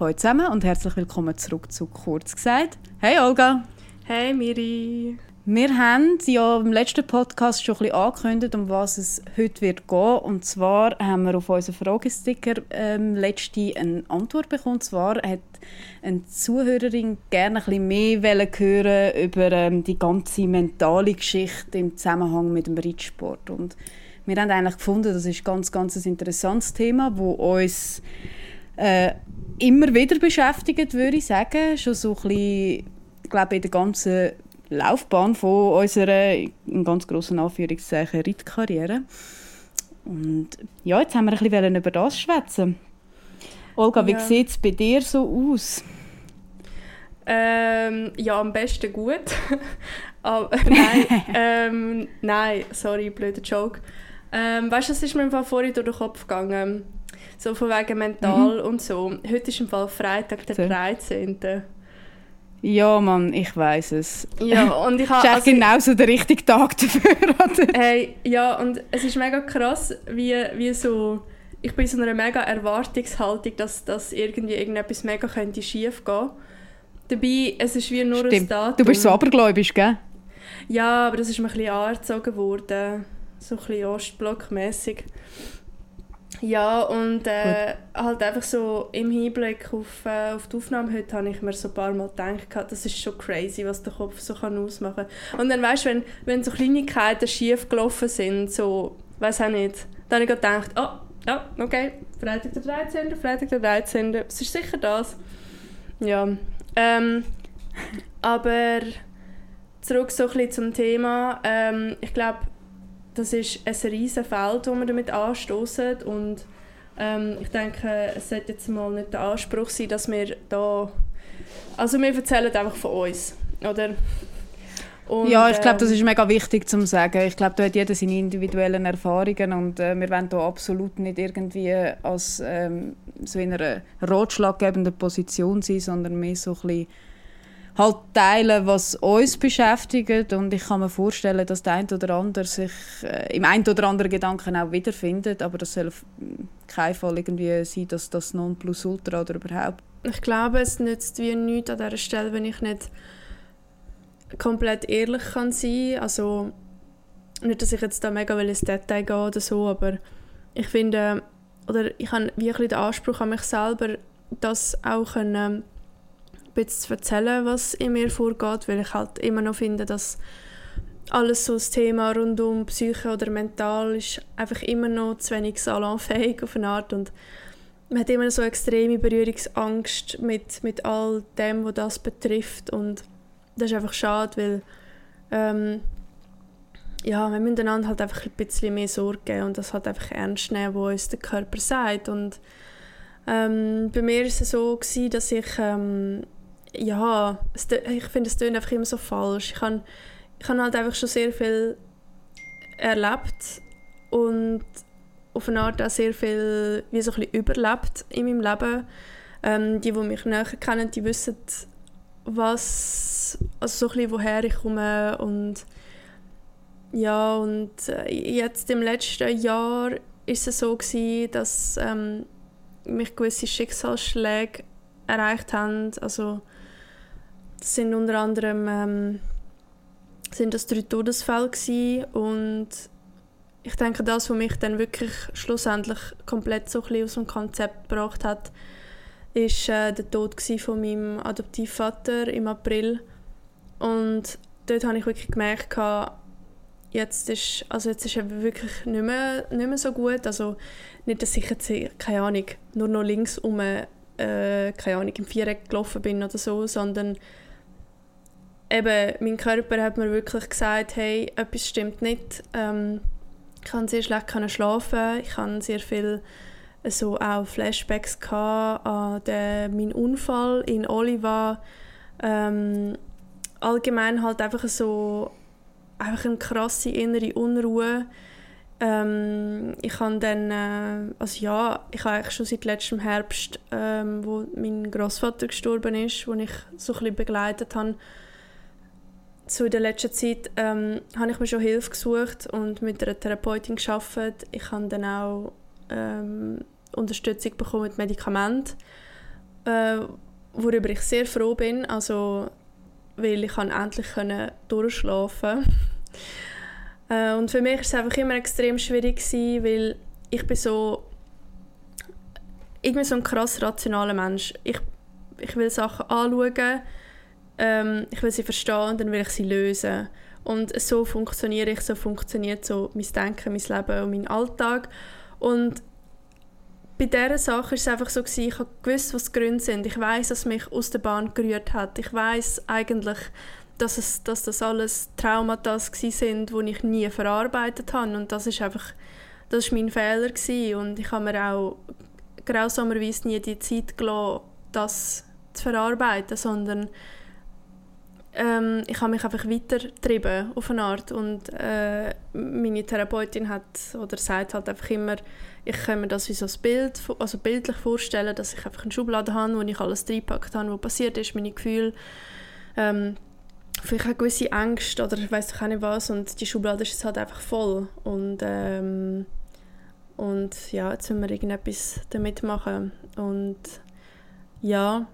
Hallo zusammen und herzlich willkommen zurück zu «Kurz gesagt». Hey Olga! Hey Miri! Wir haben ja im letzten Podcast schon ein bisschen angekündigt, um was es heute wird gehen. Und zwar haben wir auf unseren Fragesticker ähm, letzte eine Antwort bekommen. Und zwar hat eine Zuhörerin gerne ein bisschen mehr hören über ähm, die ganze mentale Geschichte im Zusammenhang mit dem Reitsport. Und wir haben eigentlich gefunden, das ist ganz, ganz ein interessantes Thema, wo uns äh, immer wieder beschäftigt, würde ich sagen. Schon so ein bisschen, ich glaube, in der ganzen Laufbahn von unserer, in ganz grossen Anführungszeichen, Reitkarriere. Und ja, jetzt haben wir ein bisschen über das schwätzen. Olga, wie ja. sieht es bei dir so aus? Ähm, ja, am besten gut. Aber nein, ähm, nein, sorry, blöder Joke. Ähm, weißt du, das ist mir im Fall vorhin durch den Kopf gegangen. So von wegen mental mhm. und so. Heute ist im Fall Freitag, der so. 13. Ja, Mann, ich weiß es. Ja, und ich habe... ist also, genau so der richtige Tag dafür, oder? Hey, ja, und es ist mega krass, wie, wie so... Ich bin in so einer mega Erwartungshaltung, dass, dass irgendwie irgendetwas mega könnte schief gehen. Dabei, es ist wie nur Stimmt. ein Datum. Du bist so abergläubisch, gell? Ja, aber das ist mir ein bisschen angezogen worden. So ein bisschen Ostblockmässig. Ja, und äh, halt einfach so im Hinblick auf, äh, auf die Aufnahme heute habe ich mir so ein paar Mal gedacht, das ist schon crazy, was der Kopf so kann ausmachen kann. Und dann weißt du, wenn, wenn so Kleinigkeiten schief gelaufen sind, so, weiß auch nicht, dann habe ich gedacht, oh, ja, okay, Freitag der 13., Freitag der 13., es ist sicher das. Ja, ähm, aber zurück so ein bisschen zum Thema, ähm, ich glaube, das ist ein riesiges Feld, das wir damit anstoßen und ähm, ich denke, es sollte jetzt mal nicht der Anspruch sein, dass wir da, also wir erzählen einfach von uns, oder? Und, ja, ich glaube, das ähm, ist mega wichtig zu sagen. Ich glaube, da hat jeder seine individuellen Erfahrungen und äh, wir wollen da absolut nicht irgendwie als ähm, so in einer ratschlaggebenden Position sein, sondern mehr so ein bisschen halt teilen, was uns beschäftigt. Und ich kann mir vorstellen, dass der eine oder andere sich äh, im einen oder anderen Gedanken auch wiederfindet, aber das soll auf keinen Fall irgendwie sein, dass das Nonplusultra oder überhaupt. Ich glaube, es nützt wie nichts an dieser Stelle, wenn ich nicht komplett ehrlich kann sein. Also nicht, dass ich jetzt da mega ins Detail gehe oder so, aber ich finde, oder ich habe wirklich den Anspruch an mich selber, das auch können bisschen zu erzählen, was in mir vorgeht, weil ich halt immer noch finde, dass alles so das Thema rund um Psyche oder mental ist einfach immer noch zu wenig salonfähig auf eine Art und man hat immer so extreme Berührungsangst mit, mit all dem, was das betrifft und das ist einfach schade, weil ähm, ja, wir müssen einander halt einfach ein bisschen mehr Sorge geben und das halt einfach ernst nehmen, was uns der Körper sagt und ähm, bei mir war es so gewesen, dass ich ähm, ja, ich finde, es klingt einfach immer so falsch. Ich habe ich halt einfach schon sehr viel erlebt und auf eine Art auch sehr viel wie so ein bisschen überlebt in meinem Leben. Ähm, die, die mich näher kennen, die wissen, was, also so ein bisschen, woher ich komme und ja, und äh, jetzt im letzten Jahr ist es so gewesen, dass ähm, mich gewisse Schicksalsschläge erreicht haben, also das sind unter anderem ähm, sind das drei Todesfälle und ich denke, das, was mich dann wirklich schlussendlich komplett so aus dem Konzept gebracht hat, ist äh, der Tod von meinem Adoptivvater im April. Und dort habe ich wirklich gemerkt, jetzt ist, also jetzt ist er wirklich nicht mehr, nicht mehr so gut. Also nicht, dass ich jetzt, keine Ahnung, nur noch links um äh, keine Ahnung, im Viereck gelaufen bin oder so, sondern eben, mein Körper hat mir wirklich gesagt, hey, etwas stimmt nicht. Ähm, ich kann sehr schlecht schlafen, ich hatte sehr viel so auch Flashbacks an den, meinen Unfall in Oliva. Ähm, allgemein halt einfach so einfach eine krasse innere Unruhe. Ähm, ich habe dann, äh, also ja, ich habe eigentlich schon seit letztem Herbst, ähm, wo mein Großvater gestorben ist, wo ich so ein bisschen begleitet habe, so in der letzten Zeit ähm, habe ich mir schon Hilfe gesucht und mit einer Therapeutin gearbeitet. Ich habe dann auch ähm, Unterstützung bekommen mit Medikamenten. äh, worüber ich sehr froh bin, also weil ich endlich durchschlafen äh, Und für mich war es einfach immer extrem schwierig, gewesen, weil ich bin so bin so ein krass rationaler Mensch. Ich, ich will Sachen anschauen, ähm, ich will sie verstehen und dann will ich sie lösen. Und so funktioniere ich, so funktioniert so mein Denken, mein Leben und mein Alltag. Und bei dieser Sache war es einfach so, gewesen, ich habe gewusst, was die Gründe sind. Ich weiß, dass mich aus der Bahn gerührt hat. Ich weiß eigentlich, dass, es, dass das alles Traumata sind, die ich nie verarbeitet habe. Und das ist einfach das war mein Fehler. Gewesen. Und ich habe mir auch grausamerweise nie die Zeit gelassen, das zu verarbeiten, sondern ähm, ich habe mich einfach weitergetrieben auf eine Art und äh, meine Therapeutin hat oder sagt halt einfach immer, ich kann mir das wie so ein Bild, also bildlich vorstellen, dass ich einfach eine Schublade habe, wo ich alles reingepackt habe, was passiert ist, meine Gefühle, ähm, vielleicht eine gewisse Angst oder ich weiß auch nicht was und die Schublade ist jetzt halt einfach voll und ähm, und ja, jetzt müssen wir irgendetwas damit machen und ja,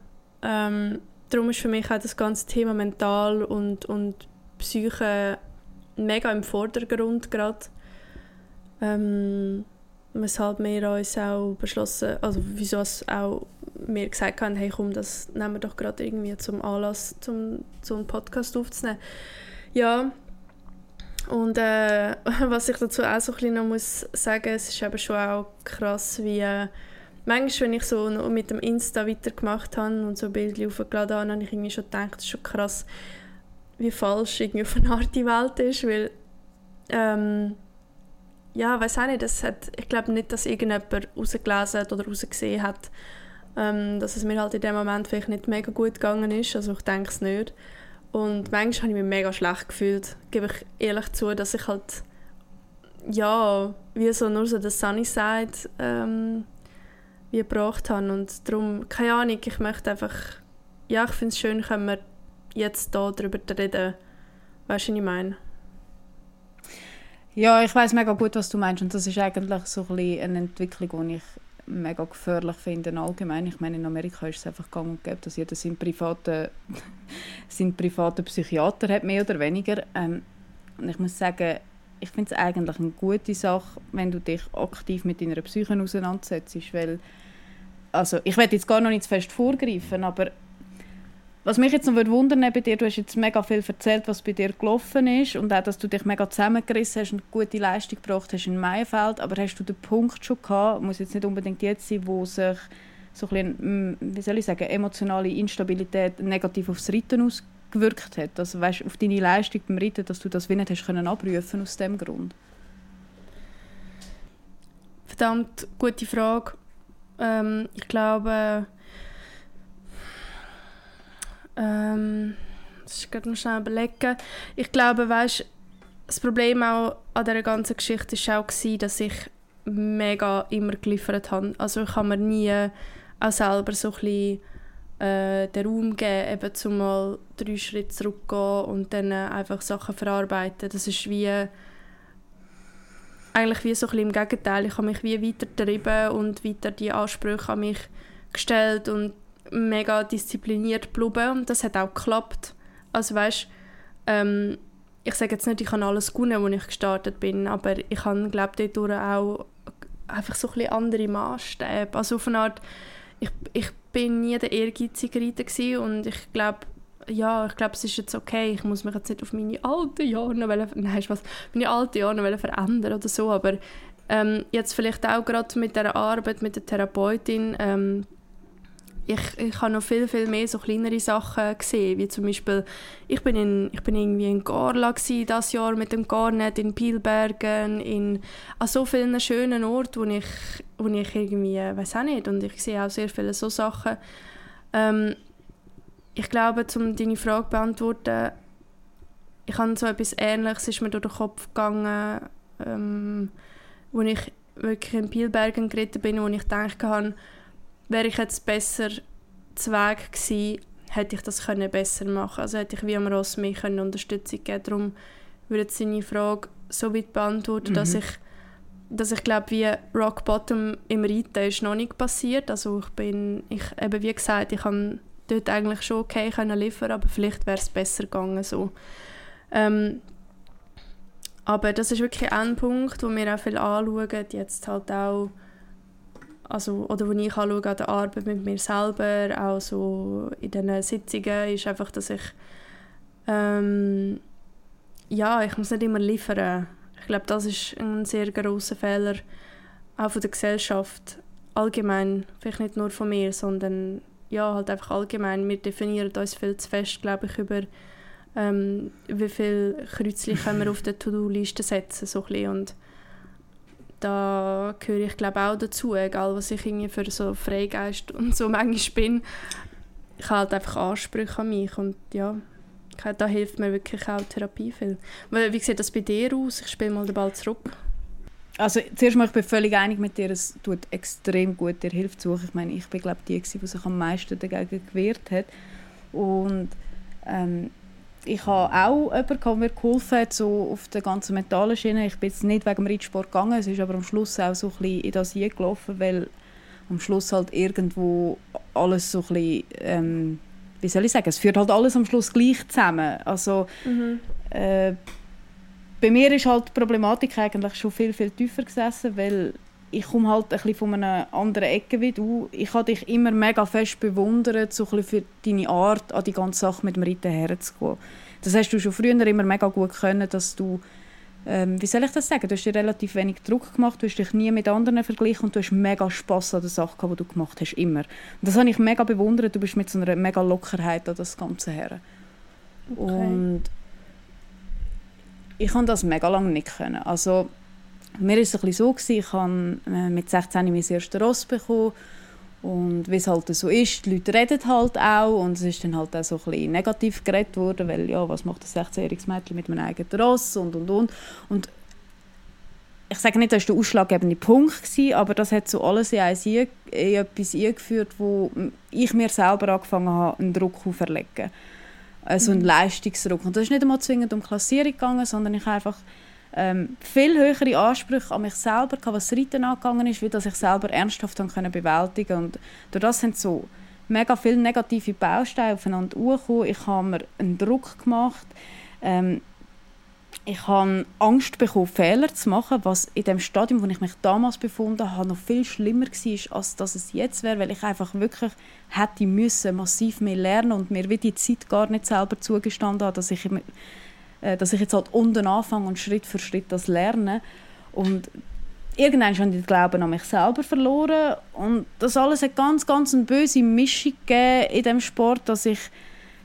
ähm, darum ist für mich auch das ganze Thema Mental und, und Psyche mega im Vordergrund gerade. Ähm, weshalb wir uns auch beschlossen, also wieso es auch mir gesagt haben, hey komm, das nehmen wir doch gerade irgendwie zum Anlass, zum, einen Podcast aufzunehmen. Ja, und äh, was ich dazu auch so ein bisschen noch muss sagen, es ist eben schon auch krass, wie äh, manchmal, wenn ich so mit dem Insta weitergemacht habe und so Bilder aufgeladen habe, habe ich irgendwie schon gedacht, es ist schon krass, wie falsch irgendwie auf eine Art die Welt ist, weil ähm, ja, weiß auch nicht, das hat, ich glaube nicht, dass irgendjemand rausgelesen hat oder rausgesehen hat, ähm, dass es mir halt in dem Moment vielleicht nicht mega gut gegangen ist, also ich denke es nicht. Und manchmal habe ich mich mega schlecht gefühlt, gebe ich ehrlich zu, dass ich halt ja, wie so nur so das Sunny Side ähm, wie gebracht habe. Und darum, keine Ahnung, ich möchte einfach, ja, ich finde es schön, können wir jetzt hier darüber reden. Weißt du, was ich meine? Ja, ich weiß mega gut, was du meinst. Und das ist eigentlich so ein eine Entwicklung, die ich mega gefährlich finde allgemein. Ich meine, in Amerika ist es einfach gang und gäbe, dass jeder seinen privaten, seinen Psychiater hat, mehr oder weniger. Ähm, und ich muss sagen, ich finde es eigentlich eine gute Sache, wenn du dich aktiv mit deiner Psyche auseinandersetzt, weil also ich werde jetzt gar noch nicht zu fest vorgreifen, aber was mich jetzt noch wundern bei dir, du hast jetzt mega viel erzählt, was bei dir gelaufen ist und auch, dass du dich mega zusammengerissen hast und gute Leistung gebracht hast in Maienfeld, aber hast du den Punkt schon gehabt, muss jetzt nicht unbedingt jetzt sein, wo sich so ein bisschen, mm, wie soll ich sagen, emotionale Instabilität negativ aufs Reiten ausgewirkt hat? Also weißt, auf deine Leistung beim Reiten, dass du das wie nicht hast können abrufen aus dem Grund? Verdammt gute Frage. Ähm, ich glaube, ähm, das ist gerade noch schnell überlegen. Ich glaube, weißt, das Problem auch an dieser ganzen Geschichte war auch, gewesen, dass ich mega immer geliefert habe. Also ich habe mir nie auch selber so ein bisschen, äh, den Raum geben, eben zum mal drei Schritte zurückgehen und dann äh, einfach Sachen verarbeiten. Das ist wie eigentlich wie so im Gegenteil. Ich habe mich wie weiter getrieben und weiter die Ansprüche an mich gestellt und mega diszipliniert geblieben und das hat auch geklappt. Also weißt, ähm, ich sage jetzt nicht, ich habe alles gewonnen, als ich gestartet bin, aber ich habe, glaube ich, auch einfach so ein andere Maßstäbe. Also auf eine Art, ich, ich bin nie der ehrgeizige Reiter und ich glaube, ja, ich glaube, es ist jetzt okay, ich muss mich jetzt nicht auf meine alten Jahre wollen, nein, was, meine alten Jahre verändern oder so, aber ähm, jetzt vielleicht auch gerade mit der Arbeit mit der Therapeutin, ähm, ich, ich habe noch viel, viel mehr so kleinere Sachen gesehen, wie zum Beispiel, ich bin, in, ich bin irgendwie in Garla das Jahr mit dem Garnet, in Pielbergen, in, an so vielen schönen Orten, wo ich, wo ich irgendwie, weiß auch nicht, und ich sehe auch sehr viele so Sachen. Ähm, ich glaube, um deine Frage zu beantworten, ich habe so etwas Ähnliches, ist mir durch den Kopf gegangen, ähm, wo ich wirklich in Pielbergen geritten bin, wo ich gedacht habe, wäre ich jetzt besser zu Weg gewesen, hätte ich das können besser machen Also hätte ich wie am Ross mehr können Unterstützung geben Darum würde ich seine Frage so weit beantworten, mhm. dass ich dass ich glaube, wie Rock Bottom im Reiten ist noch nicht passiert. Also ich bin, ich, eben wie gesagt, ich kann dort eigentlich schon okay können liefern, aber vielleicht wäre es besser gegangen so. Ähm, aber das ist wirklich ein Punkt, wo wir auch viel anschauen, jetzt halt auch, also, oder wo ich anschaue an der Arbeit mit mir selber, auch so in diesen Sitzungen, ist einfach, dass ich, ähm, ja, ich muss nicht immer liefern. Ich glaube, das ist ein sehr großer Fehler, auch von der Gesellschaft allgemein, vielleicht nicht nur von mir, sondern ja, halt einfach allgemein. Wir definieren uns viel zu fest, glaube ich, über ähm, wie viele Kreuzchen können wir auf der To-Do-Liste setzen, so ein und da gehöre ich glaube auch dazu, egal was ich irgendwie für so Freigeist und so manchmal bin. Ich habe halt einfach Ansprüche an mich und ja, da hilft mir wirklich auch Therapie viel. Wie sieht das bei dir aus? Ich spiele mal den Ball zurück. Also zuerst mal, ich bin völlig einig mit dir, es tut extrem gut, dir Hilfe zu suchen. Ich meine, ich bin glaube die, die sich am meisten dagegen gewehrt hat. Und ähm, ich habe auch jemanden, der mir geholfen hat, so auf der ganzen mentalen Schiene. Ich bin jetzt nicht wegen dem Reitsport gegangen, es ist aber am Schluss auch so ein bisschen in das gelaufen, weil am Schluss halt irgendwo alles so ein bisschen, ähm, wie soll ich sagen, es führt halt alles am Schluss gleich zusammen. Also mhm. äh, bei mir ist halt die Problematik eigentlich schon viel, viel tiefer gesessen, weil ich komme halt ein bisschen von einer anderen Ecke wie du. Ich habe dich immer mega fest bewundert, so ein für deine Art, an die ganze Sache mit dem Reiten herzugehen. Das hast du schon früher immer mega gut können, dass du, ähm, wie soll ich das sagen, du hast dir relativ wenig Druck gemacht, du hast dich nie mit anderen verglichen und du hast mega Spass an der Sache gehabt, die du gemacht hast, immer. Und das habe ich mega bewundert, du bist mit so einer mega Lockerheit an das Ganze her. Okay. Und ich kann das mega lange nicht können. Also mir war es ein so, gewesen, ich habe äh, mit 16 mein erstes Ross bekommen und wie es halt so ist, die Leute reden halt auch und es ist dann halt auch so ein bisschen negativ geredet worden, weil ja, was macht ein 16-jähriges Mädchen mit einem eigenen Ross und und und. Und ich sage nicht, das war der ausschlaggebende Punkt, gewesen, aber das hat so alles in, eins, in etwas eingeführt, wo ich mir selber angefangen habe, einen Druck auferlegen. Also einen mhm. Leistungsdruck. Und das ist nicht einmal zwingend um Klassierung gegangen, sondern ich einfach ähm, viel höhere Ansprüche an mich selber, was das Reiten angegangen ist, wie dass ich selber ernsthaft können bewältigen und durch das sind so mega viele negative Bausteine aufeinander gekommen. Ich habe mir einen Druck gemacht. Ähm, ich habe Angst bekommen, Fehler zu machen, was in dem Stadium, wo ich mich damals befunden habe, noch viel schlimmer war, als dass es jetzt wäre, weil ich einfach wirklich hätte müssen massiv mehr lernen und mir wie die Zeit gar nicht selber zugestanden habe, dass ich äh, dass ich jetzt halt unten anfange und Schritt für Schritt das lerne. Und irgendwann habe ich den Glauben an mich selber verloren und das alles hat ganz, ganz eine böse Mischung in dem Sport, dass ich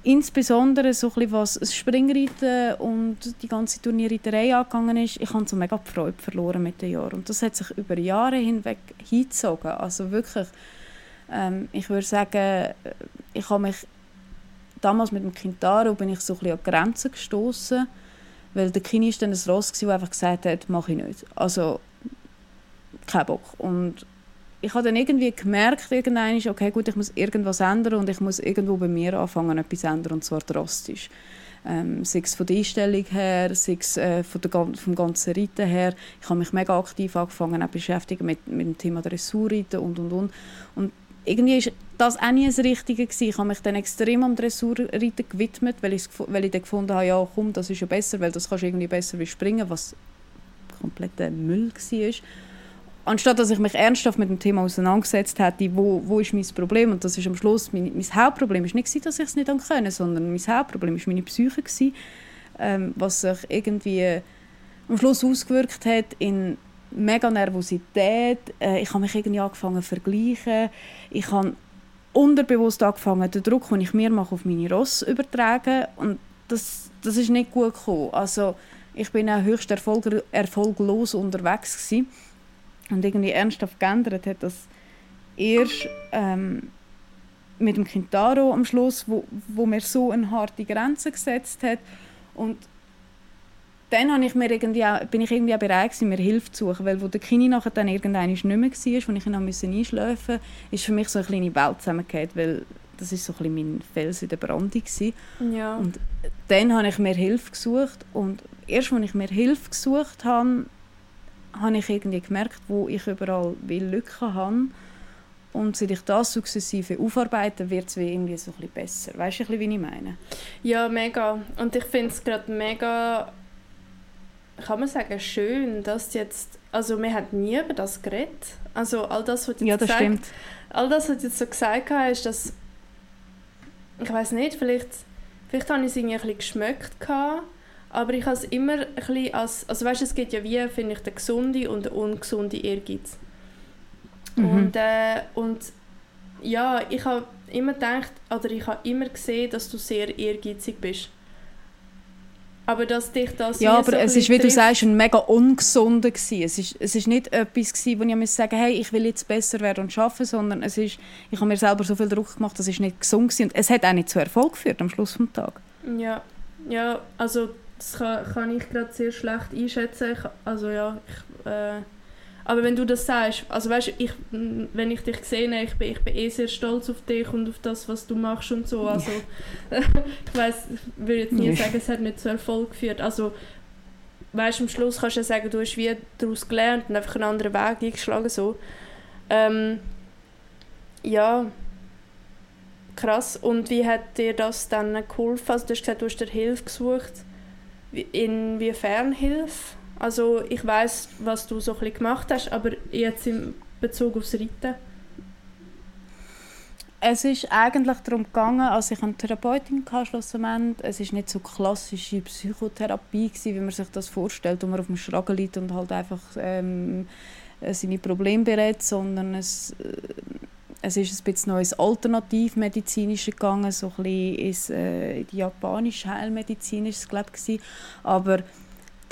insbesondere so ein was das Springreiten und die ganze Turnierreiterei angegangen ist, ich habe so mega die Freude verloren mit den Jahren und das hat sich über Jahre hinweg hingezogen, also wirklich, ähm, ich würde sagen, ich habe mich damals mit dem Kintaro bin ich so ein an Grenzen gestoßen, weil der Kini ist dann ein Ross, der einfach gesagt hat, mache ich nicht. Also, kein Bock. Und ich habe dann irgendwie gemerkt, irgendwann okay, gut, ich muss irgendwas ändern und ich muss irgendwo bei mir anfangen, etwas ändern, und zwar drastisch. Ähm, sei es von der Einstellung her, sei es äh, von der, vom ganzen Reiten her. Ich habe mich mega aktiv angefangen, auch beschäftigen mit, mit dem Thema Dressurreiten und, und, und. Und irgendwie war das auch nie das Richtige gewesen. Ich habe mich dann extrem am Dressurreiten gewidmet, weil ich, weil ich dann gefunden habe, ja komm, das ist ja besser, weil das kannst du irgendwie besser wie springen, was kompletter Müll war. Anstatt dass ich mich ernsthaft mit dem Thema auseinandergesetzt hätte, wo, wo ist mein Problem und das ist am Schluss, mein, mein Hauptproblem ist nicht, dass ich es nicht können sondern mein Hauptproblem ist meine Psyche gewesen, ähm, was sich irgendwie am Schluss ausgewirkt hat in mega Nervosität. Äh, ich habe mich irgendwie angefangen zu vergleichen. Ich habe unterbewusst angefangen, den Druck, den ich mir mache, auf meine Ross übertragen. Und das, das ist nicht gut gekommen. Also ich bin auch höchst erfolg erfolglos unterwegs gewesen. Und irgendwie ernsthaft geändert hat das erst ähm, mit dem Kintaro am Schluss, wo, wo mir so eine harte Grenze gesetzt hat. Und dann habe ich mir irgendwie auch, bin ich irgendwie auch bereit gewesen, mir Hilfe zu suchen, weil wo der Kini nachher dann irgendwann nicht mehr war, als ich ihn einschlafen musste, ist für mich so eine kleine Welt zusammengefallen, weil das ist so ein mein Fels in der Brandung Ja. Und dann habe ich mir Hilfe gesucht und erst als ich mir Hilfe gesucht habe, habe ich irgendwie gemerkt, wo ich überall Lücken habe. Und seit ich das sukzessive aufarbeite, wird es irgendwie so ein bisschen besser. Weißt du, wie ich meine? Ja, mega. Und ich finde es gerade mega, kann man sagen, schön, dass jetzt, also wir haben nie über das geredet. Also all das, was du ja, das gesagt, stimmt. all das, was du jetzt so gesagt hast, dass, ich weiß nicht, vielleicht, vielleicht habe ich es irgendwie ein bisschen geschmeckt gehabt, aber ich habe es immer ein bisschen als, also weißt, es gibt ja wie, finde ich, der gesunde und der ungesunde Ehrgeiz. Mhm. Und, äh, und ja, ich habe immer gedacht, oder ich habe immer gesehen, dass du sehr ehrgeizig bist. Aber dass dich das Ja, aber so es ist, wie du sagst, ein mega ungesunder gewesen. Es ist, es ist nicht etwas gewesen, wo ich mir sagen hey, ich will jetzt besser werden und arbeiten, sondern es ist, ich habe mir selber so viel Druck gemacht, das ist nicht gesund gewesen. Und es hat auch nicht zu Erfolg geführt am Schluss des Tages. Ja, ja, also das kann, kann ich gerade sehr schlecht einschätzen. Ich, also ja, ich, äh, aber wenn du das sagst, also weißt ich, wenn ich dich sehe, ich bin, ich bin eh sehr stolz auf dich und auf das, was du machst und so. Also ich weiß, ich würde jetzt nie sagen, es hat nicht zu Erfolg geführt. Also weißt am Schluss kannst du ja sagen, du hast wie daraus gelernt und einfach einen anderen Weg eingeschlagen so. Ähm, ja, krass. Und wie hat dir das dann geholfen? Also du hast gesagt, du hast dir Hilfe gesucht. Inwiefern Hilfe? Also ich weiß, was du so ein gemacht hast, aber jetzt in Bezug aufs Reiten? Es ist eigentlich darum gegangen, als ich eine Therapeutin hatte, schlussendlich, es ist nicht so klassische Psychotherapie gewesen, wie man sich das vorstellt, wo man auf dem Schragen liegt und halt einfach ähm, seine Probleme berät, sondern es, äh, es ist ein bisschen neues Alternativmedizinische gegangen, so ein bisschen ins, äh, japanische Heilmedizin glaube ich, aber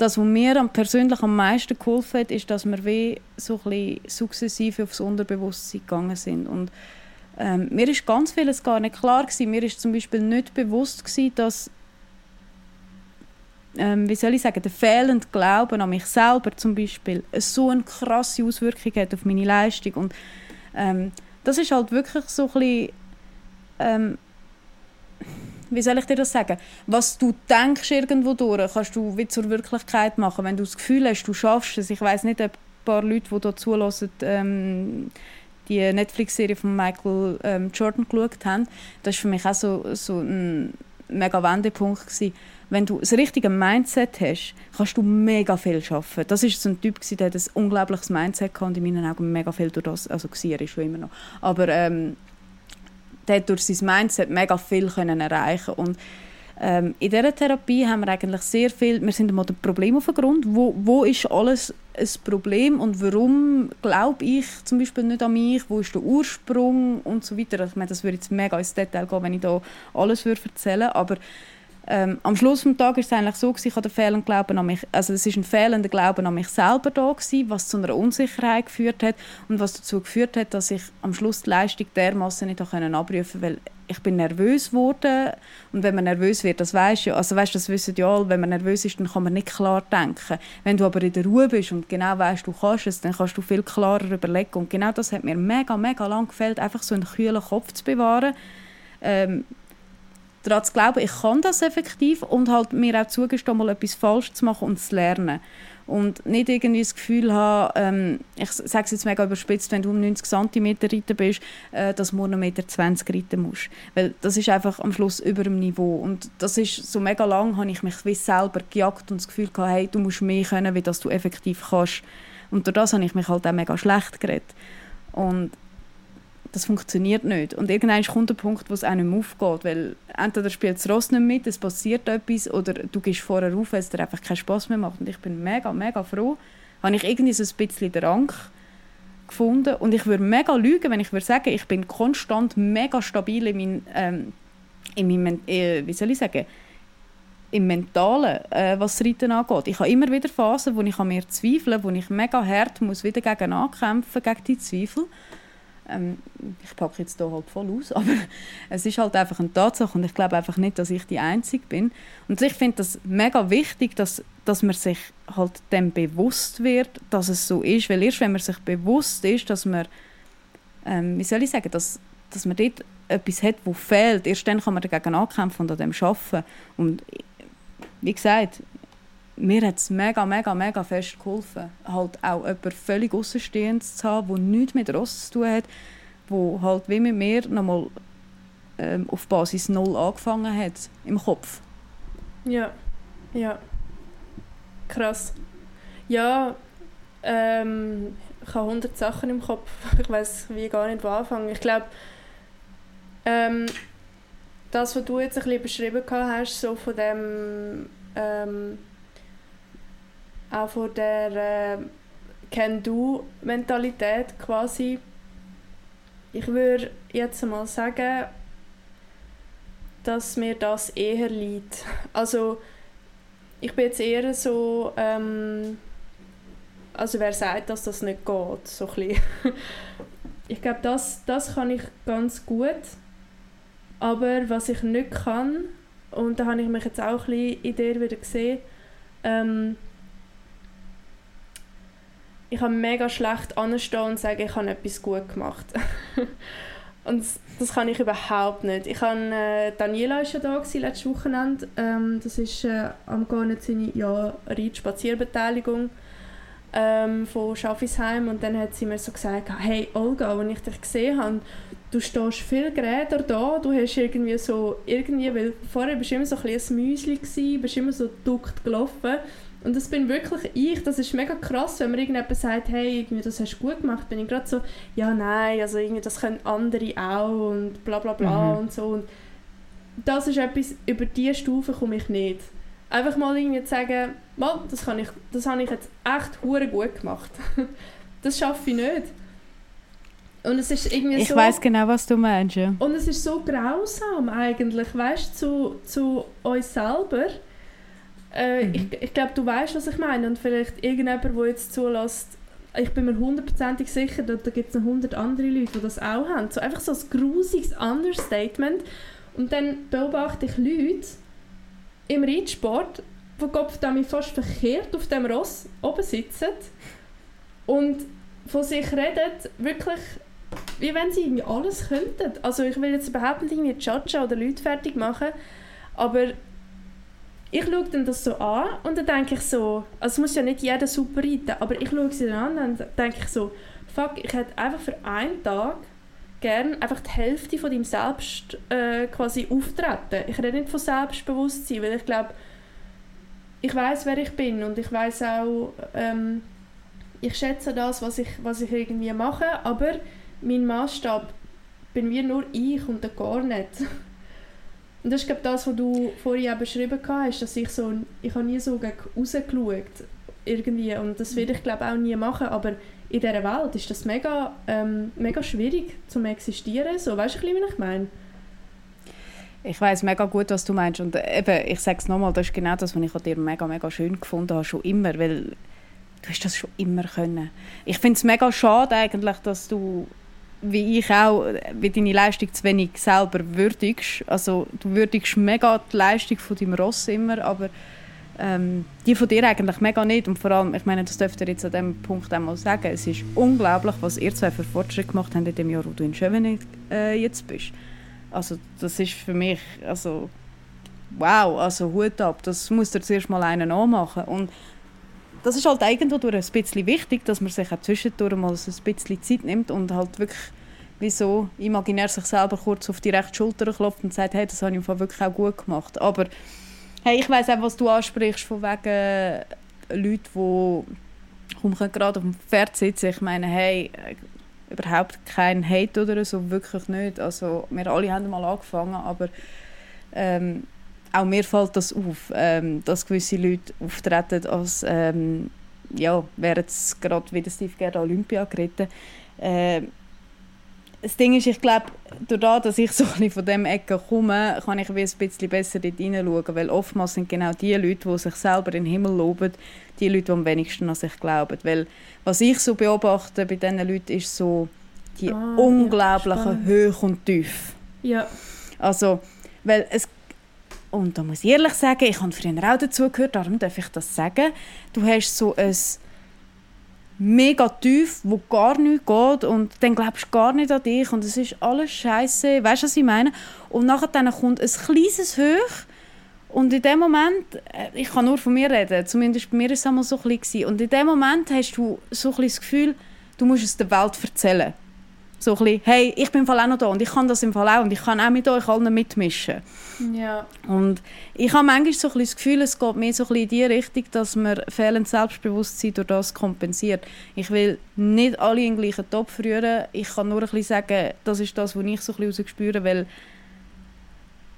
das, was mir persönlich am meisten geholfen hat, ist, dass wir wie so ein sukzessive aufs Unterbewusstsein gegangen sind. Und ähm, mir ist ganz vieles gar nicht klar gewesen. Mir ist zum Beispiel nicht bewusst gewesen, dass ähm, wie soll ich sagen, der fehlende Glauben an mich selber zum Beispiel so eine krasse Auswirkung hat auf meine Leistung. Und ähm, das ist halt wirklich so ein bisschen, ähm, wie soll ich dir das sagen? Was du denkst irgendwo durch, kannst du wie zur Wirklichkeit machen. Wenn du das Gefühl hast, du schaffst es. Ich weiß nicht, ob ein paar Leute, die hier zulassen, ähm, die Netflix-Serie von Michael ähm, Jordan geschaut haben. Das war für mich auch so, so ein mega Wendepunkt gewesen. Wenn du das richtige Mindset hast, kannst du mega viel schaffen. Das ist so ein Typ der hat ein unglaubliches Mindset hatte und in meinen Augen mega viel durch das, also war schon immer noch. Aber ähm, der hat durch sein Mindset mega viel können erreichen und ähm, in dieser Therapie haben wir eigentlich sehr viel, wir sind einmal dem Problem auf den Grund, wo, wo ist alles ein Problem und warum glaube ich zum Beispiel nicht an mich, wo ist der Ursprung und so weiter. Ich meine, das würde jetzt mega ins Detail gehen, wenn ich da alles erzählen würde, aber ähm, am Schluss des Tages war es eigentlich so, ich hatte fehlenden Glauben an mich, also es ist ein fehlender Glauben an mich selber da gewesen, was zu einer Unsicherheit geführt hat und was dazu geführt hat, dass ich am Schluss die Leistung dermaßen nicht abrufen konnte, weil ich bin nervös geworden und wenn man nervös wird, das weißt ja, also weißt, das wissen ja alle, wenn man nervös ist, dann kann man nicht klar denken. Wenn du aber in der Ruhe bist und genau weißt, du kannst es, dann kannst du viel klarer überlegen und genau das hat mir mega, mega lang gefällt, einfach so einen kühlen Kopf zu bewahren. Ähm, daran zu glauben, ich kann das effektiv und halt mir auch zugestehen, mal etwas falsch zu machen und zu lernen. Und nicht irgendwie das Gefühl haben, ähm, ich sage es jetzt mega überspitzt, wenn du um 90 cm reiten bist, äh, dass du nur 1,20 Meter reiten musst. Weil das ist einfach am Schluss über dem Niveau. Und das ist so mega lang, habe ich mich wie selber gejagt und das Gefühl gehabt, hey, du musst mehr können, wie das du effektiv kannst. Und durch das habe ich mich halt auch mega schlecht geredet. Und das funktioniert nicht. Und irgendwann kommt der Punkt, wo es mehr aufgeht, weil entweder spielt das Ross nicht mit, es passiert etwas, oder du gehst vorher auf, weil es dir einfach keinen Spass mehr macht. Und ich bin mega, mega froh, habe ich irgendwie so ein bisschen den Rang gefunden. Und ich würde mega lügen, wenn ich würde sagen, ich bin konstant mega stabil in meinem, ähm, in meinem äh, wie soll ich sagen, im Mentalen, äh, was das Reiten angeht. Ich habe immer wieder Phasen, wo ich an mir zweifle, wo ich mega hart muss wieder gegen ankämpfen, gegen die Zweifel. Ähm, ich packe jetzt hier halt voll aus, aber es ist halt einfach eine Tatsache und ich glaube einfach nicht, dass ich die Einzige bin. Und ich finde das mega wichtig, dass, dass man sich halt dem bewusst wird, dass es so ist, weil erst wenn man sich bewusst ist, dass man, ähm, wie soll ich sagen, dass, dass man dort etwas hat, wo fehlt, erst dann kann man dagegen ankämpfen und an dem arbeiten. Und wie gesagt, mir hat es mega, mega, mega fest geholfen, halt auch jemanden völlig außenstehend zu haben, der nichts mit Ross zu tun hat, der halt wie mit mir nochmal ähm, auf Basis Null angefangen hat, im Kopf. Ja, ja. Krass. Ja, ähm, ich habe hundert Sachen im Kopf. Ich weiß wie gar nicht, wo anfangen. Ich glaube, ähm, das, was du jetzt ein bisschen beschrieben hast, so von dem, ähm, auch von der äh, Can-Do-Mentalität quasi, ich würde jetzt mal sagen, dass mir das eher liegt. Also ich bin jetzt eher so, ähm, also wer sagt, dass das nicht geht, so ein Ich glaube, das, das kann ich ganz gut, aber was ich nicht kann, und da habe ich mich jetzt auch ein bisschen in dir wieder gesehen, ähm, ich kann mega schlecht anstehen und sagen, ich habe etwas gut gemacht. Und das kann ich überhaupt nicht. Ich habe, äh, Daniela war ja da gewesen, letztes Wochenende. Ähm, das ist äh, am Garnet seine ja, Reitspazierbeteiligung ähm, von Schaffisheim. Und dann hat sie mir so gesagt, hey Olga, als ich dich gesehen habe, du stehst viel geräter da, du hast irgendwie so, irgendwie, weil vorher bist du immer so ein, bisschen ein Müsli gewesen, bist immer so duckt gelaufen und das bin wirklich ich. Das ist mega krass, wenn mir irgendjemand sagt, hey, irgendwie, das hast du gut gemacht, bin ich gerade so, ja, nein, also irgendwie, das können andere auch und bla bla bla mhm. und so. Und das ist etwas, über diese Stufe komme ich nicht. Einfach mal irgendwie zu sagen, Mann, das, kann ich, das habe ich jetzt echt hure gut gemacht. das schaffe ich nicht. Und es ist irgendwie ich so... weiß genau, was du meinst. Und es ist so grausam eigentlich, weißt du, zu, zu uns selber äh, mhm. Ich, ich glaube, du weißt, was ich meine. Und vielleicht irgendjemand, der jetzt zulässt, ich bin mir hundertprozentig sicher, da, da gibt es noch hundert andere Leute, die das auch haben. So einfach so ein grusiges Understatement. Und dann beobachte ich Leute im Reitsport, die Kopf damit fast verkehrt auf dem Ross oben sitzen und von sich reden, wirklich, wie wenn sie irgendwie alles könnten. Also ich will jetzt überhaupt nicht irgendwie judgen oder Leute fertig machen, aber ich schaue dann das so an und dann denke ich so, also es muss ja nicht jeder super reiten, aber ich schaue sie dann an und dann denke ich so, fuck, ich hätte einfach für einen Tag gerne einfach die Hälfte von deinem Selbst äh, quasi auftreten. Ich rede nicht von Selbstbewusstsein, weil ich glaube, ich weiß, wer ich bin und ich weiß auch, ähm, ich schätze das, was ich, was ich irgendwie mache, aber mein Maßstab bin mir nur ich und gar nicht. Und das ist glaube das, was du vorhin auch beschrieben hast, dass ich so, ich habe nie so rausgeschaut irgendwie. Und das werde ich glaube auch nie machen, aber in dieser Welt ist das mega, ähm, mega schwierig zum existieren, so, weißt du, wie ich meine? Ich weiß mega gut, was du meinst. Und eben, ich sage es nochmal, das ist genau das, was ich an dir mega, mega schön gefunden habe, schon immer, weil du hast das schon immer können. Ich finde es mega schade eigentlich, dass du wie ich auch, wie deine Leistung zu wenig selber würdigst. Also du würdigst mega die Leistung von deinem Ross immer, aber ähm, die von dir eigentlich mega nicht. Und vor allem, ich meine, das dürft ihr jetzt an diesem Punkt einmal sagen, es ist unglaublich, was ihr zwei für Fortschritte gemacht habt in dem Jahr, wo du in Schövenig äh, jetzt bist. Also das ist für mich, also wow, also Hut ab, das muss dir zuerst mal einer nachmachen. Und das ist halt eigentlich ein bisschen wichtig, dass man sich auch zwischendurch mal so ein bisschen Zeit nimmt und halt wirklich wieso imaginär sich selber kurz auf die rechte Schulter klopft und sagt, hey, das habe ich wirklich auch gut gemacht. Aber hey, ich weiß auch, was du ansprichst, von wegen Leuten, die gerade auf dem Pferd sitzen. Ich meine, hey, überhaupt kein Hate oder so, wirklich nicht. Also wir alle haben mal angefangen, aber ähm, auch mir fällt das auf, ähm, dass gewisse Leute auftreten, als ähm, ja, wären es gerade wie Steve Gerrard Olympia geritten. Äh, das Ding ist, ich glaube, dadurch, dass ich so ein von dem Ecke komme, kann ich wie ein bisschen besser dort hineinschauen, weil oftmals sind genau die Leute, die sich selber in den Himmel loben, die Leute, die am wenigsten an sich glauben. Weil was ich so beobachte bei diesen Leuten, ist so die ah, unglaublichen ja, Höhe und Tief. Ja. Also, weil es und da muss ich ehrlich sagen, ich habe früher auch dazu gehört, darum darf ich das sagen. Du hast so ein mega tief, wo gar nichts geht und dann glaubst du gar nicht an dich und es ist alles scheiße, weißt du, was ich meine? Und nachher dann kommt ein kleines Hoch Und in dem Moment, äh, ich kann nur von mir reden, zumindest bei mir war es einmal so ein bisschen, und in dem Moment hast du so ein das Gefühl, du musst es der Welt erzählen. So ein bisschen, hey, ich bin im Fall auch noch da und ich kann das im Fall auch und ich kann auch mit euch allen mitmischen. Ja. Und ich habe manchmal so ein bisschen das Gefühl, es geht mehr so ein bisschen in die Richtung, dass man fehlendes Selbstbewusstsein durch das kompensiert. Ich will nicht alle in den gleichen Topf rühren. Ich kann nur ein bisschen sagen, das ist das, was ich so ein bisschen spüre, weil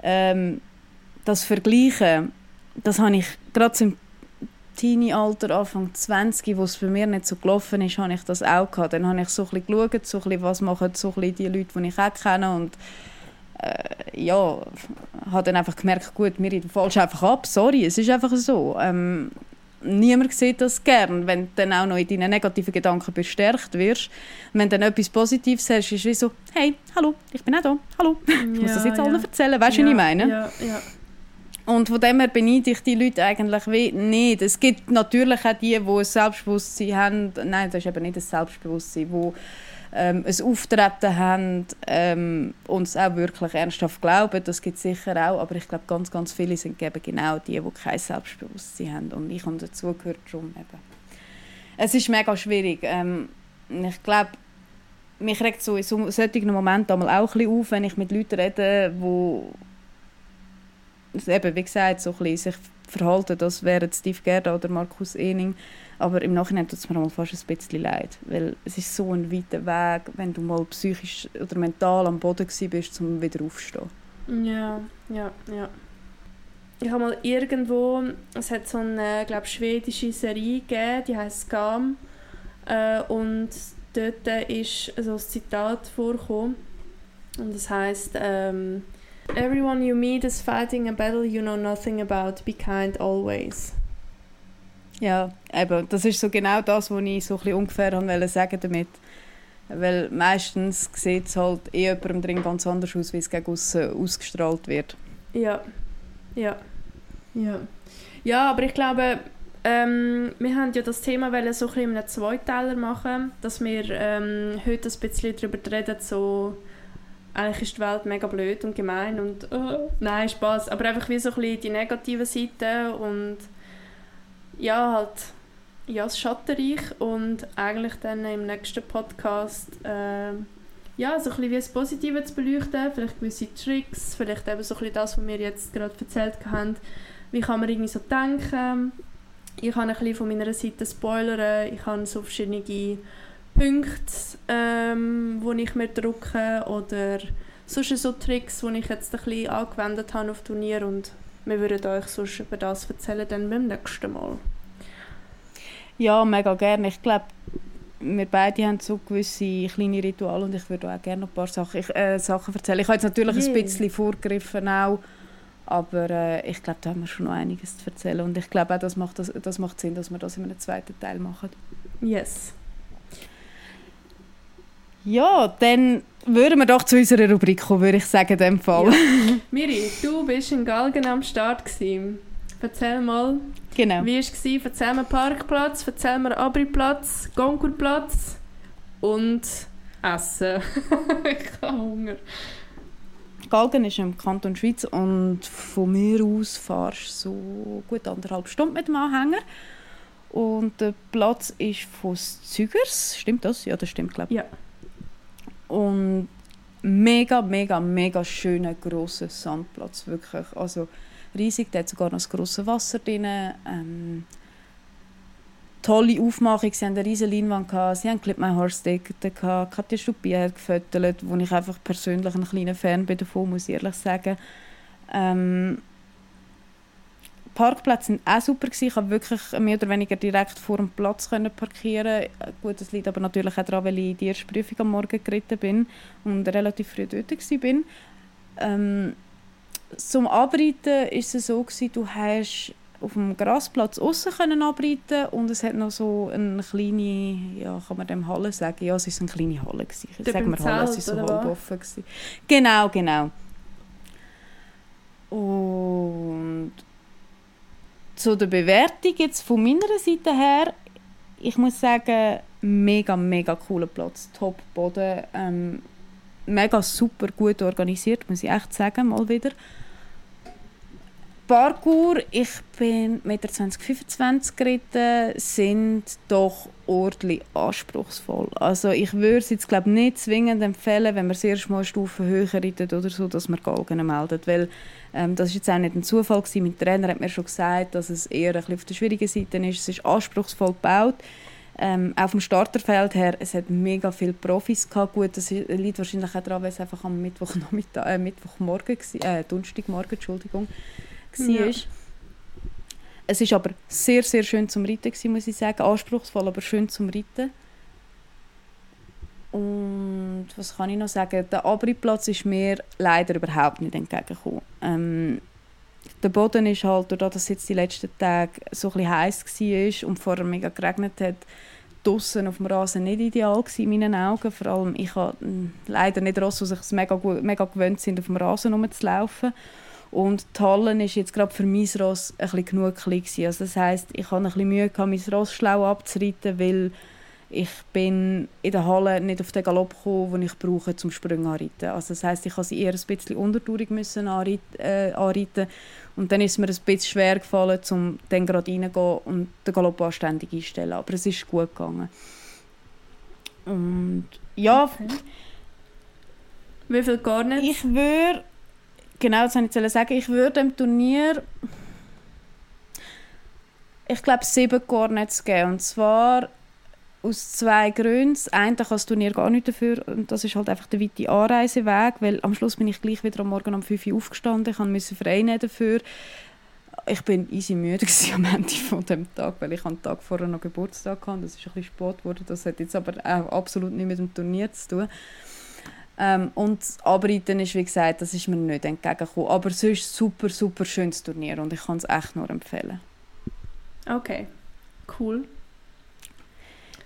ähm, das Vergleichen, das habe ich gerade im Teenie-Alter, Anfang 20, wo es bei mir nicht so gelaufen ist, habe ich das auch gehabt. Dann habe ich so ein bisschen geschaut, so ein bisschen, was machen so ein bisschen die Leute, die ich auch kenne und äh, ja, habe dann einfach gemerkt, gut, mir fallst einfach ab, sorry, es ist einfach so. Ähm, niemand sieht das gern, wenn du dann auch noch in deinen negativen Gedanken bestärkt wirst. Wenn du dann etwas Positives hast, ist es wie so, hey, hallo, ich bin auch da, hallo, ich muss das jetzt ja. allen erzählen, weißt du, ja, was ich meine? Ja, ja. Und von dem her beneide ich die Leute eigentlich nicht. Es gibt natürlich auch die, die ein Selbstbewusstsein haben. Nein, das ist eben nicht ein Selbstbewusstsein, die ähm, ein Auftreten haben ähm, und es auch wirklich ernsthaft glauben. Das gibt es sicher auch. Aber ich glaube, ganz, ganz viele sind eben genau die, die kein Selbstbewusstsein haben. Und ich habe dazu gehört darum eben. Es ist mega schwierig. Ähm, ich glaube, mich regt so in solchen Momenten auch ein bisschen auf, wenn ich mit Leuten rede, die eben, wie gesagt, so ein sich verhalten, das wären Steve Gerda oder Markus Ening. Aber im Nachhinein tut es mir fast ein bisschen leid, weil es ist so ein weiter Weg, wenn du mal psychisch oder mental am Boden bist, um wieder aufzustehen. Ja, ja, ja. Ich habe mal irgendwo, es hat so eine, glaube schwedische Serie gegeben, die heißt Scam. Äh, und dort ist so ein Zitat vorgekommen. Und das heißt ähm, Everyone you meet is fighting a battle you know nothing about. Be kind always. Ja, eben, das ist so genau das, was ich so ein ungefähr wollte sagen damit. Weil meistens sieht es halt eh jemandem drin ganz anders aus, wie es gegen aussen ausgestrahlt wird. Ja, ja, ja. Ja, aber ich glaube, ähm, wir haben ja das Thema so ein bisschen in einem Zweiteiler machen, dass wir ähm, heute ein bisschen darüber reden, so eigentlich ist die Welt mega blöd und gemein und uh, nein, Spaß, aber einfach wie so ein bisschen die negative Seite und ja, halt ja, das Schattenreich und eigentlich dann im nächsten Podcast äh, ja, so ein bisschen wie das Positive zu beleuchten, vielleicht gewisse Tricks, vielleicht eben so ein bisschen das, was wir jetzt gerade erzählt haben, wie kann man irgendwie so denken. Ich kann ein bisschen von meiner Seite spoilern, ich habe so verschiedene Punkte, ähm, wo ich mir drücke oder sonst so Tricks, die ich jetzt ein bisschen angewendet habe auf Turnier und wir würden euch sonst über das erzählen dann beim nächsten Mal. Ja, mega gerne. Ich glaube, wir beide haben so gewisse kleine Rituale und ich würde auch gerne noch ein paar Sachen, ich, äh, Sachen erzählen. Ich habe jetzt natürlich yeah. ein bisschen vorgegriffen auch, aber äh, ich glaube, da haben wir schon noch einiges zu erzählen und ich glaube auch, das macht, das, das macht Sinn, dass wir das in einem zweiten Teil machen. Yes. Ja, dann würden wir doch zu unserer Rubrik kommen, würde ich sagen, in dem Fall. Ja. Miri, du bist in Galgen am Start. Gewesen. Erzähl mal, genau. wie war es? Erzähl mir Parkplatz, erzähl mir Abri-Platz, Gonkurplatz und Essen. ich habe Hunger. Galgen ist im Kanton Schweiz und von mir aus fahrst du so gut anderthalb Stunden mit dem Anhänger. Und der Platz ist von Zügers. Stimmt das? Ja, das stimmt, glaube ich. Ja und mega, mega, mega schöner grosser Sandplatz, wirklich. Also riesig, da hat sogar noch das grosse Wasser drin. Ähm, tolle Aufmachung, sie haben eine riesige Leinwand, gehabt, sie haben Clip My Horse Ticket, Katja Stuppi hat gefüttert, wo ich einfach persönlich ein kleiner Fan bin davon, muss ich ehrlich sagen. Ähm, Parkplätze sind auch super gewesen. Ich konnte wirklich mehr oder weniger direkt vor dem Platz können parkieren. Gut, das liegt aber natürlich auch daran, weil ich die erste Prüfung am Morgen geritten bin und relativ früh dort war. Ähm, zum Abreiten ist es so gewesen, du hast auf dem Grasplatz außen können abreiten und es hat noch so eine kleine, ja, kann man dem Halle sagen? Ja, es ist eine kleine Halle gewesen. Sagen wir Halle, es ist so halb offen gewesen. Genau, genau. Und zu der Bewertung jetzt von meiner Seite her, ich muss sagen, mega, mega cooler Platz, top Boden, ähm, mega super gut organisiert, muss ich echt sagen, mal wieder. Parkour, ich bin 1,20 m geritten, sind doch ordentlich anspruchsvoll. Also ich würde es jetzt glaube nicht zwingend empfehlen, wenn man das erste Mal eine Stufe höher reitet oder so, dass man Galgen meldet, weil ähm, das ist jetzt auch nicht ein Zufall gewesen. Mein Trainer hat mir schon gesagt, dass es eher ein auf der schwierigen Seite ist. Es ist anspruchsvoll gebaut. Ähm, auch vom Starterfeld her, es hat mega viele Profis gehabt. Gut, das liegt wahrscheinlich auch daran, weil es einfach am Mittwoch, äh, Mittwochmorgen, äh, Donnerstagmorgen, Entschuldigung, war. Ja. Es war aber sehr, sehr schön zum Reiten, gewesen, muss ich sagen. Anspruchsvoll, aber schön zum Reiten. Und was kann ich noch sagen? Der Abriebplatz ist mir leider überhaupt nicht entgegengekommen. Ähm, der Boden ist halt, dadurch, dass jetzt die letzten Tage so ein heiß war und vorher mega geregnet hat, draußen auf dem Rasen nicht ideal in meinen Augen. Vor allem, ich habe leider nicht Ross, die sich mega, mega gewöhnt sind, auf dem Rasen rumzulaufen. Und die Halle ist jetzt gerade für mein Ross ein bisschen genug klein. Also das heisst, ich hatte ein bisschen Mühe, gehabt, mein Ross schlau abzureiten, weil ich bin in der Halle nicht auf den Galopp gekommen, den ich brauche zum Sprüngen anreiten. Also das heisst, ich musste sie eher ein bisschen untertourig müssen anreiten, äh, anreiten. Und dann ist mir ein bisschen schwer gefallen, um dann gerade reingehen und den Galopp anständig einzustellen. Aber es ist gut gegangen. Und ja... Okay. Wie viel gar nicht? Ich würde genau das wollte ich sagen. Ich würde dem Turnier ich glaube sieben Cornets geben. Und zwar aus zwei Gründen. Das eine kann das Turnier gar nicht dafür und das ist halt einfach der weite Anreiseweg, weil am Schluss bin ich gleich wieder am Morgen um 5 Uhr aufgestanden. Ich musste frei nehmen dafür. Ich bin easy müde am Ende von dem Tag, weil ich am Tag vorher noch Geburtstag hatte. Das ist ein bisschen spät geworden. Das hat jetzt aber auch absolut nichts mit dem Turnier zu tun. Ähm, und das Abreiten ist, wie gesagt, das ist mir nicht entgegengekommen. Aber es ist ein super, super schönes Turnier und ich kann es echt nur empfehlen. Okay, cool.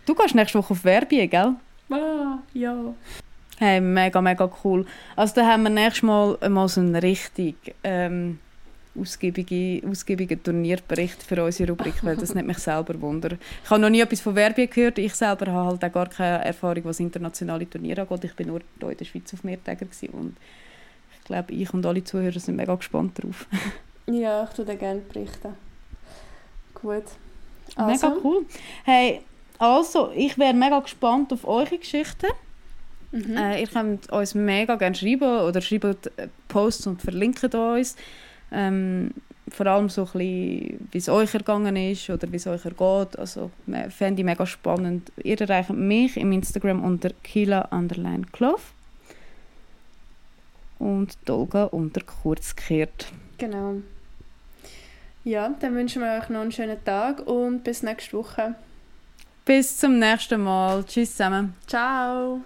Du gehst nächste Woche auf Werbung, gell? Ah, ja. Hey, mega, mega cool. Also da haben wir nächstes Mal mal so einen richtig ähm, ausgiebigen, ausgiebigen Turnierbericht für unsere Rubrik, weil das nicht mich selber wundert. Ich habe noch nie etwas von Werbung gehört. Ich selber habe halt auch gar keine Erfahrung, was internationale Turniere angeht. Ich bin nur hier in der Schweiz auf Mehrtäger und ich glaube, ich und alle Zuhörer sind mega gespannt darauf. ja, ich dir gerne berichten. Gut. Also. Mega cool. Hey, also, ich wäre mega gespannt auf eure Geschichten. Mhm. Äh, ihr könnt uns mega gerne schreiben oder schreibt Posts und verlinkt uns. Ähm, vor allem so ein bisschen, wie es euch ergangen ist oder wie es euch ergeht. Also, fände ich mega spannend. Ihr erreicht mich im Instagram unter Kila Underline Cloth und Dolga unter Kurzgekehrt. Genau. Ja, dann wünschen wir euch noch einen schönen Tag und bis nächste Woche. Bis zum nächsten Mal. Tschüss zusammen. Ciao.